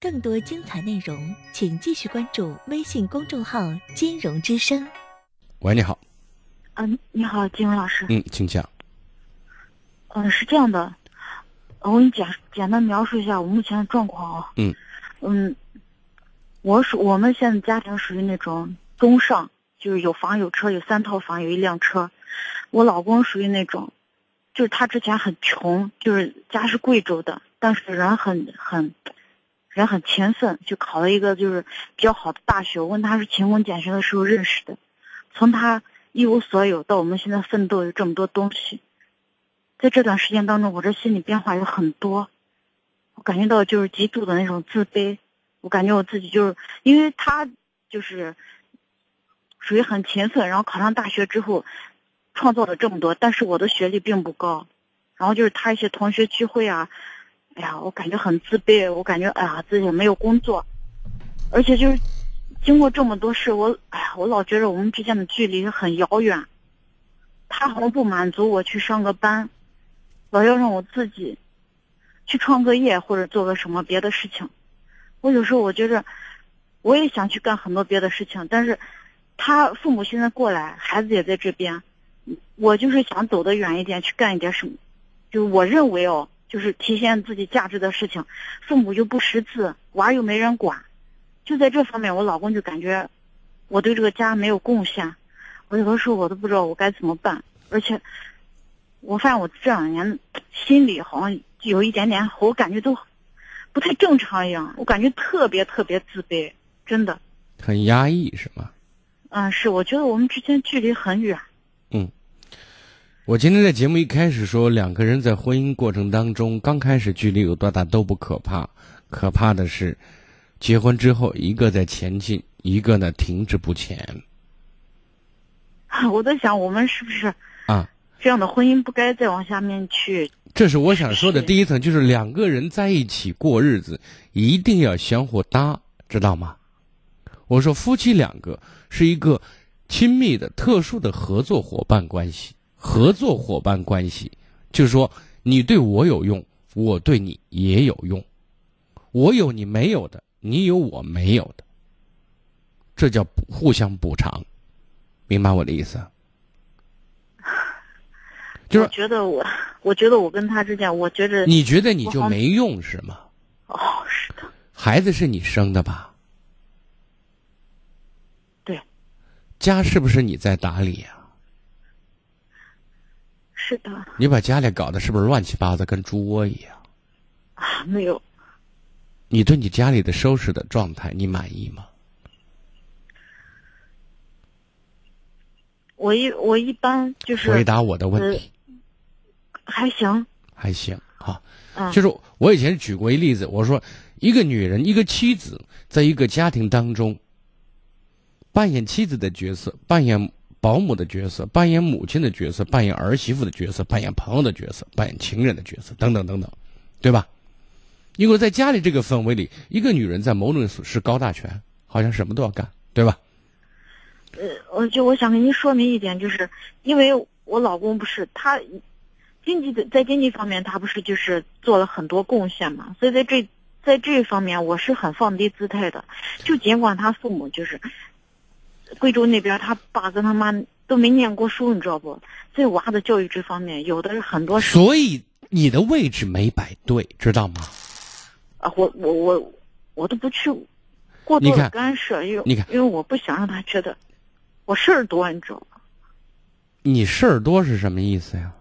更多精彩内容，请继续关注微信公众号“金融之声”。喂，你好。嗯，你好，金融老师。嗯，请讲。嗯，是这样的，我给你简简单描述一下我目前的状况啊。嗯。嗯，我属我们现在家庭属于那种中上，就是有房有车，有三套房，有一辆车。我老公属于那种，就是他之前很穷，就是家是贵州的，但是人很很，人很勤奋，就考了一个就是比较好的大学。我问他是勤工俭学的时候认识的，从他。一无所有，到我们现在奋斗有这么多东西，在这段时间当中，我这心理变化有很多，我感觉到就是极度的那种自卑，我感觉我自己就是因为他就是属于很勤奋，然后考上大学之后创造了这么多，但是我的学历并不高，然后就是他一些同学聚会啊，哎呀，我感觉很自卑，我感觉哎呀自己没有工作，而且就是。经过这么多事，我哎呀，我老觉得我们之间的距离很遥远。他好像不满足我去上个班，老要让我自己去创个业或者做个什么别的事情。我有时候我觉着，我也想去干很多别的事情，但是他父母现在过来，孩子也在这边，我就是想走得远一点，去干一点什么，就我认为哦，就是体现自己价值的事情。父母又不识字，娃又没人管。就在这方面，我老公就感觉我对这个家没有贡献，我有的时候我都不知道我该怎么办。而且我发现我这两年心里好像有一点点，我感觉都不太正常一样，我感觉特别特别自卑，真的。很压抑是吗？嗯，是，我觉得我们之间距离很远。嗯，我今天在节目一开始说，两个人在婚姻过程当中，刚开始距离有多大都不可怕，可怕的是。结婚之后，一个在前进，一个呢停滞不前。我在想，我们是不是啊？这样的婚姻不该再往下面去。这是我想说的第一层，就是两个人在一起过日子，一定要相互搭，知道吗？我说夫妻两个是一个亲密的、特殊的合作伙伴关系。合作伙伴关系就是说，你对我有用，我对你也有用，我有你没有的。你有我没有的，这叫互相补偿，明白我的意思？就是觉得我，我觉得我跟他之间，我觉得你觉得你就没用是吗？哦，是的。孩子是你生的吧？对。家是不是你在打理呀？是的。你把家里搞得是不是乱七八糟，跟猪窝一样？啊，没有。你对你家里的收拾的状态，你满意吗？我一我一般就是回答我的问题，还行，还行啊。就是我以前举过一例子，我说一个女人，一个妻子，在一个家庭当中，扮演妻子的角色，扮演保姆的角色，扮演母亲的角色，扮演儿媳妇的角色，扮演朋友的角色，扮演情人的角色，等等等等，对吧？因为在家里这个氛围里，一个女人在某种是高大全，好像什么都要干，对吧？呃，我就我想跟您说明一点，就是因为我老公不是他经济的在经济方面他不是就是做了很多贡献嘛，所以在这在这一方面我是很放低姿态的。就尽管他父母就是贵州那边，他爸跟他妈都没念过书，你知道不？在娃的教育这方面，有的是很多。所以你的位置没摆对，知道吗？啊我我我我都不去过多的干涉，因为你看，因为我不想让他觉得我事儿多，你知道吗？你事儿多是什么意思呀？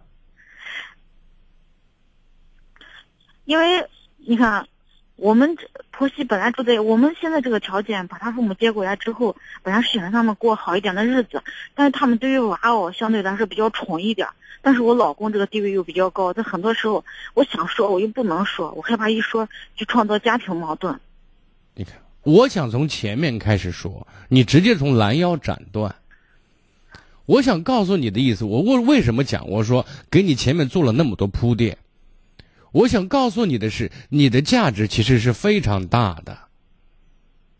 因为你看，我们婆媳本来住在我们现在这个条件，把他父母接过来之后，本来是想让他们过好一点的日子，但是他们对于娃哦，相对来说比较宠一点。但是我老公这个地位又比较高，在很多时候，我想说，我又不能说，我害怕一说就创造家庭矛盾。你看，我想从前面开始说，你直接从拦腰斩断。我想告诉你的意思，我为为什么讲？我说给你前面做了那么多铺垫，我想告诉你的是，你的价值其实是非常大的。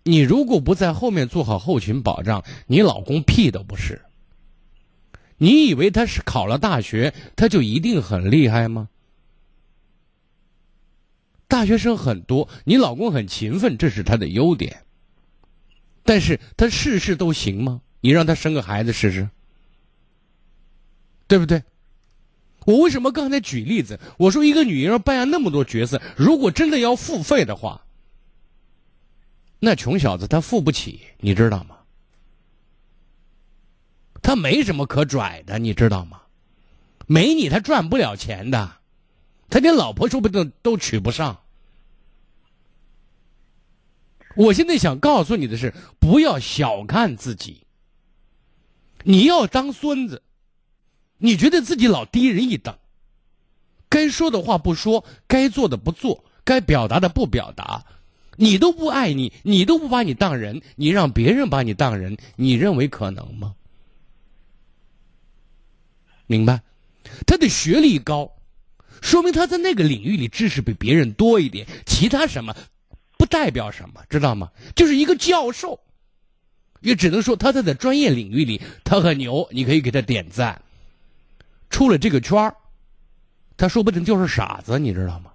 你如果不在后面做好后勤保障，你老公屁都不是。你以为他是考了大学，他就一定很厉害吗？大学生很多，你老公很勤奋，这是他的优点。但是他事事都行吗？你让他生个孩子试试，对不对？我为什么刚才举例子？我说一个女人扮演那么多角色，如果真的要付费的话，那穷小子他付不起，你知道吗？他没什么可拽的，你知道吗？没你他赚不了钱的，他连老婆说不定都娶不上。我现在想告诉你的是，不要小看自己。你要当孙子，你觉得自己老低人一等，该说的话不说，该做的不做，该表达的不表达，你都不爱你，你都不把你当人，你让别人把你当人，你认为可能吗？明白？他的学历高，说明他在那个领域里知识比别人多一点，其他什么？不代表什么，知道吗？就是一个教授，也只能说他在的专业领域里他很牛，你可以给他点赞。出了这个圈，他说不定就是傻子，你知道吗？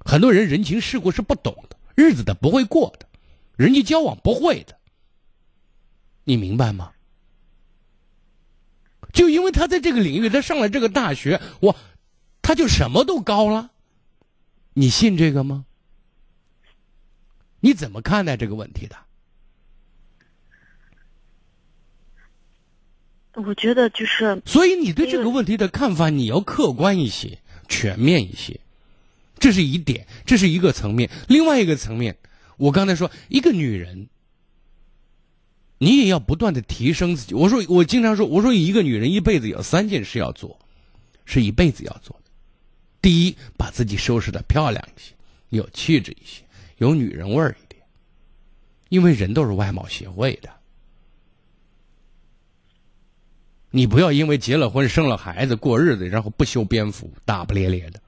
很多人人情世故是不懂的，日子他不会过的，人际交往不会的，你明白吗？就因为他在这个领域，他上了这个大学，我他就什么都高了，你信这个吗？你怎么看待这个问题的？我觉得就是，所以你对这个问题的看法，你要客观一些、全面一些，这是一点，这是一个层面。另外一个层面，我刚才说，一个女人，你也要不断的提升自己。我说，我经常说，我说一个女人一辈子有三件事要做，是一辈子要做的。第一，把自己收拾的漂亮一些，有气质一些。有女人味儿一点，因为人都是外貌协会的。你不要因为结了婚、生了孩子、过日子，然后不修边幅、大不咧咧的。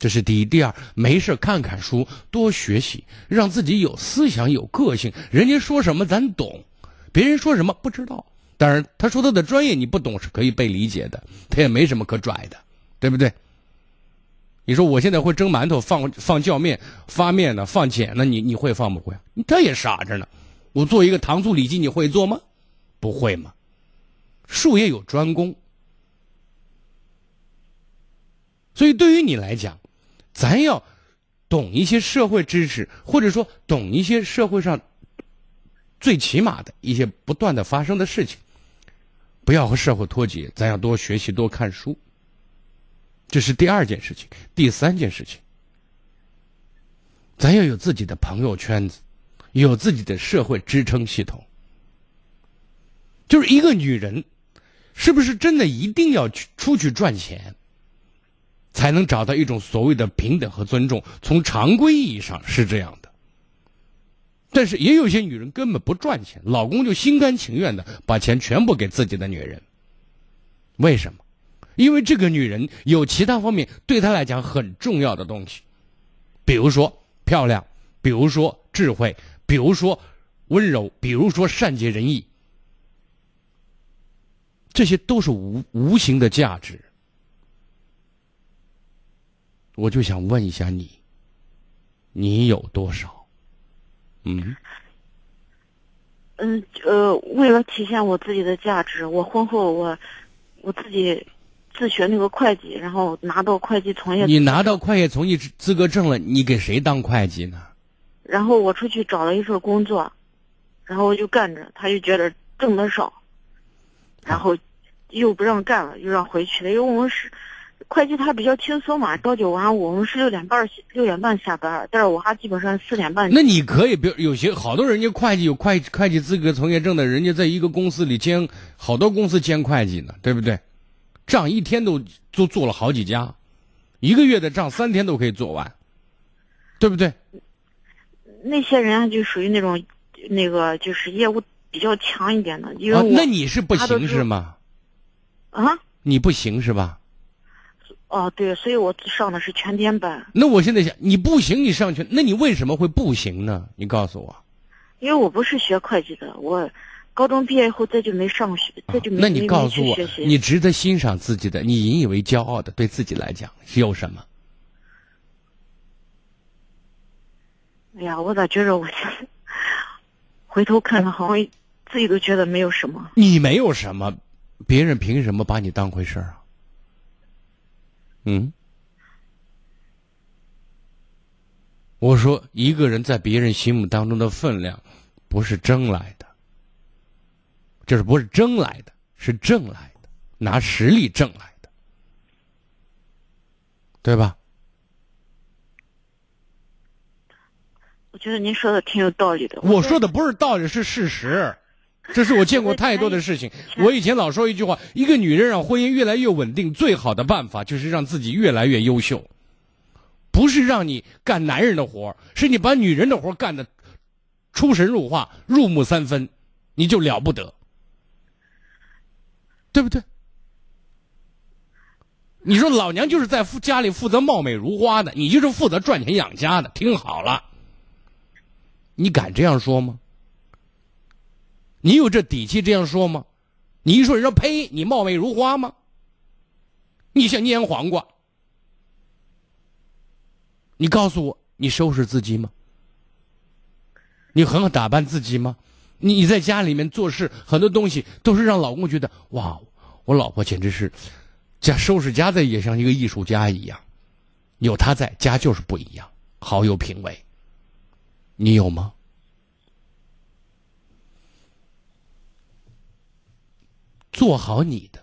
这是第一。第二，没事看看书，多学习，让自己有思想、有个性。人家说什么咱懂，别人说什么不知道。当然，他说他的专业你不懂是可以被理解的，他也没什么可拽的，对不对？你说我现在会蒸馒头、放放酵面、发面呢、放碱呢，你你会放不会？这也傻着呢。我做一个糖醋里脊，你会做吗？不会吗？术业有专攻，所以对于你来讲，咱要懂一些社会知识，或者说懂一些社会上最起码的一些不断的发生的事情，不要和社会脱节，咱要多学习、多看书。这是第二件事情，第三件事情，咱要有自己的朋友圈子，有自己的社会支撑系统。就是一个女人，是不是真的一定要去出去赚钱，才能找到一种所谓的平等和尊重？从常规意义上是这样的，但是也有些女人根本不赚钱，老公就心甘情愿的把钱全部给自己的女人，为什么？因为这个女人有其他方面对她来讲很重要的东西，比如说漂亮，比如说智慧，比如说温柔，比如说善解人意，这些都是无无形的价值。我就想问一下你，你有多少？嗯，嗯呃，为了体现我自己的价值，我婚后我我自己。自学那个会计，然后拿到会计从业。你拿到会计从业资格证了，你给谁当会计呢？然后我出去找了一份工作，然后我就干着，他就觉得挣的少，然后又不让干了，又让回去了。因为我们是会计，他比较轻松嘛，朝九晚五，我们是六点半六点半下班，但是我还基本上四点半。那你可以，比如有些好多人家会计有会会计资格从业证的，人家在一个公司里兼好多公司兼会计呢，对不对？账一天都都做了好几家，一个月的账三天都可以做完，对不对？那些人就属于那种，那个就是业务比较强一点的，因为那你是不行是吗？啊？你不行是吧？哦对所以我上的是全天班。那我现在想你不行你上去那你为什么会不行呢？你告诉我。因为我不是学会计的我高中毕业以后再就没上过学再就没那你告诉我你值得欣赏自己的你引以为骄傲的对自己来讲有什么？哎呀我咋觉着我现在回头看了好像自己都觉得没有什么。你没有什么别人凭什么把你当回事儿啊？嗯，我说一个人在别人心目当中的分量，不是争来的，就是不是争来的，是挣来的，拿实力挣来的，对吧？我觉得您说的挺有道理的。我说的不是道理，是事实。这是我见过太多的事情。我以前老说一句话：一个女人让婚姻越来越稳定，最好的办法就是让自己越来越优秀。不是让你干男人的活是你把女人的活干的出神入化、入木三分，你就了不得，对不对？你说老娘就是在家里负责貌美如花的，你就是负责赚钱养家的，听好了。你敢这样说吗？你有这底气这样说吗？你一说人说呸，你貌美如花吗？你像蔫黄瓜。你告诉我，你收拾自己吗？你很好打扮自己吗？你在家里面做事，很多东西都是让老公觉得哇，我老婆简直是家收拾家的也像一个艺术家一样，有她在家就是不一样，好有品味。你有吗？做好你的，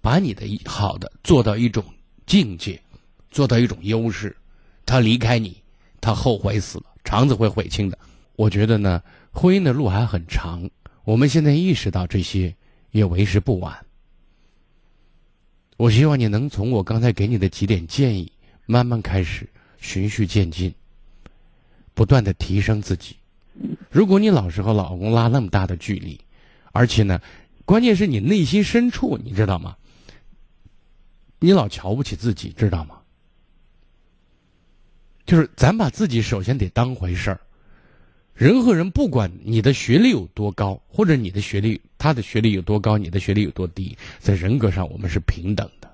把你的好的做到一种境界，做到一种优势。他离开你，他后悔死了，肠子会悔青的。我觉得呢，婚姻的路还很长。我们现在意识到这些，也为时不晚。我希望你能从我刚才给你的几点建议，慢慢开始，循序渐进。不断的提升自己。如果你老是和老公拉那么大的距离，而且呢，关键是你内心深处，你知道吗？你老瞧不起自己，知道吗？就是咱把自己首先得当回事儿。人和人，不管你的学历有多高，或者你的学历，他的学历有多高，你的学历有多低，在人格上我们是平等的。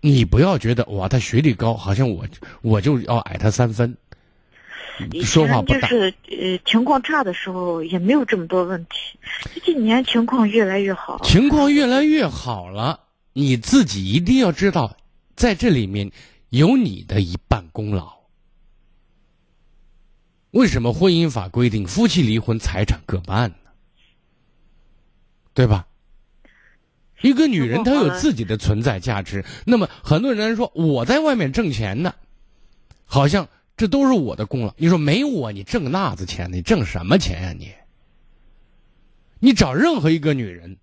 你不要觉得哇，他学历高，好像我我就要矮他三分。说话不大。就是呃，情况差的时候也没有这么多问题。这几年情况越来越好。情况越来越好了，你自己一定要知道，在这里面有你的一半功劳。为什么婚姻法规定夫妻离婚财产各半呢？对吧？一个女人她有自己的存在价值。那么很多人说我在外面挣钱呢，好像。这都是我的功劳。你说没我，你挣那子钱，你挣什么钱呀？你，你找任何一个女人，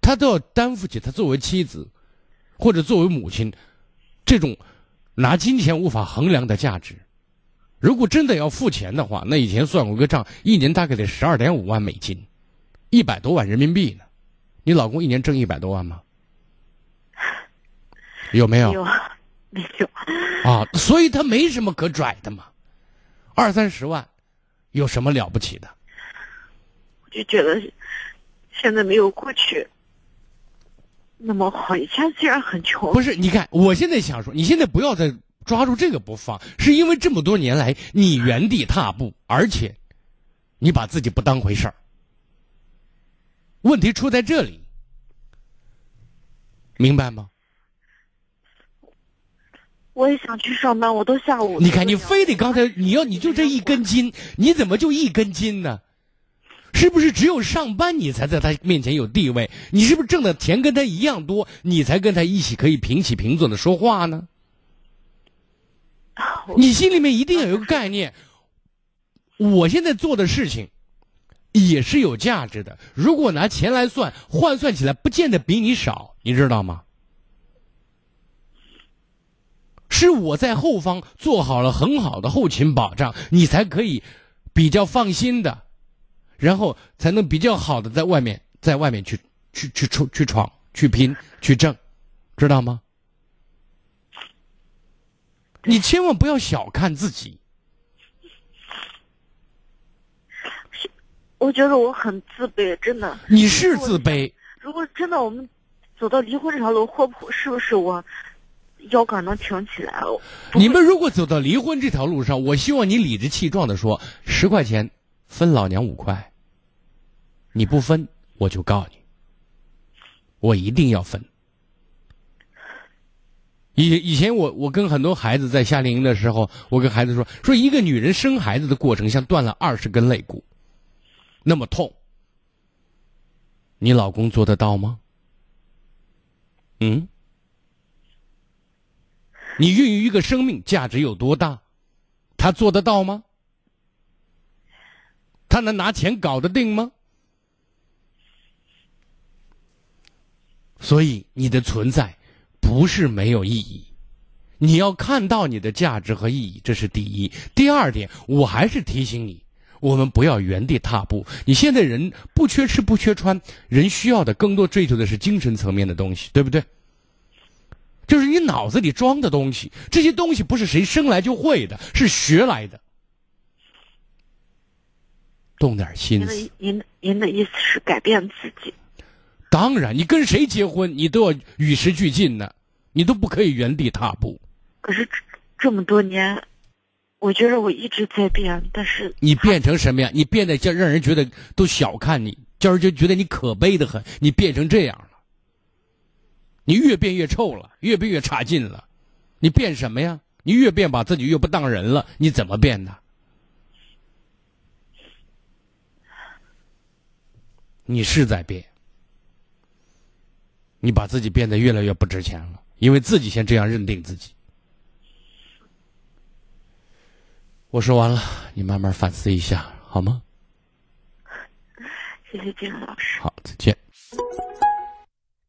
她都要担负起她作为妻子，或者作为母亲，这种拿金钱无法衡量的价值。如果真的要付钱的话，那以前算过个账，一年大概得十二点五万美金，一百多万人民币呢。你老公一年挣一百多万吗？有没有？没 有啊，所以他没什么可拽的嘛，二三十万，有什么了不起的？我就觉得现在没有过去那么好。以前虽然很穷，不是？你看，我现在想说，你现在不要再抓住这个不放，是因为这么多年来你原地踏步，而且你把自己不当回事儿。问题出在这里，明白吗？我也想去上班，我都下午。你看，你非得刚才你要你就这一根筋，你怎么就一根筋呢？是不是只有上班你才在他面前有地位？你是不是挣的钱跟他一样多，你才跟他一起可以平起平坐的说话呢？你心里面一定要有个概念，我现在做的事情也是有价值的。如果拿钱来算，换算起来不见得比你少，你知道吗？是我在后方做好了很好的后勤保障，你才可以比较放心的，然后才能比较好的在外面，在外面去去去出去闯去拼去挣，知道吗？你千万不要小看自己。我觉得我很自卑，真的。你是自卑。如果真的我们走到离婚这条路，或是不是我？腰杆能挺起来。你们如果走到离婚这条路上，我希望你理直气壮的说：十块钱分老娘五块，你不分我就告你，我一定要分。以以前我我跟很多孩子在夏令营的时候，我跟孩子说说一个女人生孩子的过程像断了二十根肋骨，那么痛。你老公做得到吗？嗯？你孕育一个生命价值有多大？他做得到吗？他能拿钱搞得定吗？所以你的存在。不是没有意义，你要看到你的价值和意义，这是第一。第二点，我还是提醒你，我们不要原地踏步。你现在人不缺吃不缺穿，人需要的更多追求的是精神层面的东西，对不对？就是你脑子里装的东西，这些东西不是谁生来就会的，是学来的。动点心思。您您的意思是改变自己？当然，你跟谁结婚，你都要与时俱进呢。你都不可以原地踏步。可是这么多年，我觉得我一直在变，但是你变成什么呀？你变得叫让人觉得都小看你，叫人就觉得你可悲的很。你变成这样了，你越变越臭了，越变越差劲了。你变什么呀？你越变把自己越不当人了。你怎么变的？你是在变，你把自己变得越来越不值钱了。因为自己先这样认定自己，我说完了，你慢慢反思一下，好吗？谢谢金老师。好，再见。